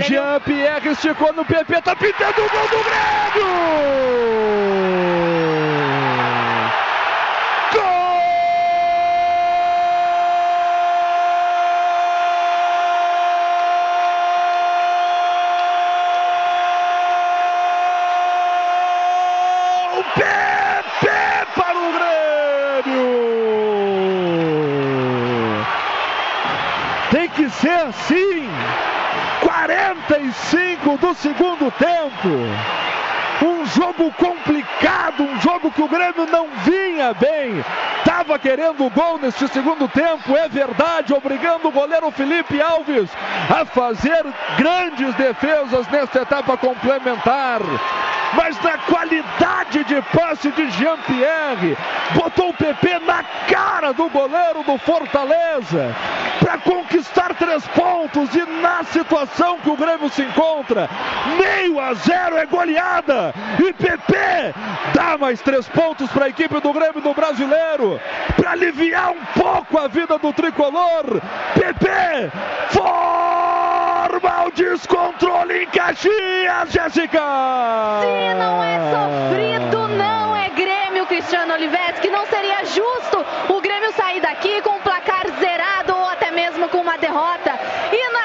Jean-Pierre esticou no PP, tá pintando o gol do Grêmio! Tem que ser assim. 45 do segundo tempo. Um jogo complicado, um jogo que o Grêmio não vinha bem. Estava querendo o gol neste segundo tempo, é verdade, obrigando o goleiro Felipe Alves a fazer grandes defesas nesta etapa complementar mas na qualidade de passe de Jean-Pierre, botou o PP na cara do goleiro do Fortaleza para conquistar três pontos e na situação que o Grêmio se encontra, meio a zero é goleada e PP dá mais três pontos para a equipe do Grêmio do Brasileiro para aliviar um pouco a vida do tricolor. PP forma o descontrole em Caxias, Jéssica! Se não é sofrido, não é Grêmio, Cristiano Olivetti, que não seria justo o Grêmio sair daqui com um placar zerado ou até mesmo com uma derrota. E na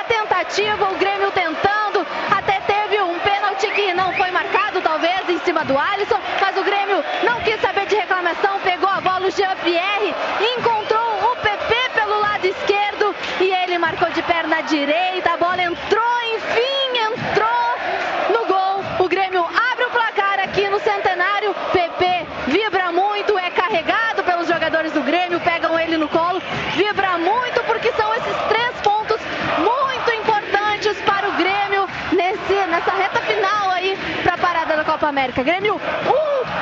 o Grêmio tentando, até teve um pênalti que não foi marcado, talvez, em cima do Alisson, mas o Grêmio não quis saber de reclamação, pegou a bola o Jean-Pierre, encontrou o PP pelo lado esquerdo e ele marcou de perna direita, a bola entrou, enfim, entrou no gol. O Grêmio abre o placar aqui no Centenário. PP vibra muito, é carregado pelos jogadores do Grêmio, pegam ele no colo, vibra muito porque são esses três pontos muito importantes para o Grêmio nesse, nessa reta final aí para a parada da Copa América. Grêmio 1, um, Fortaleza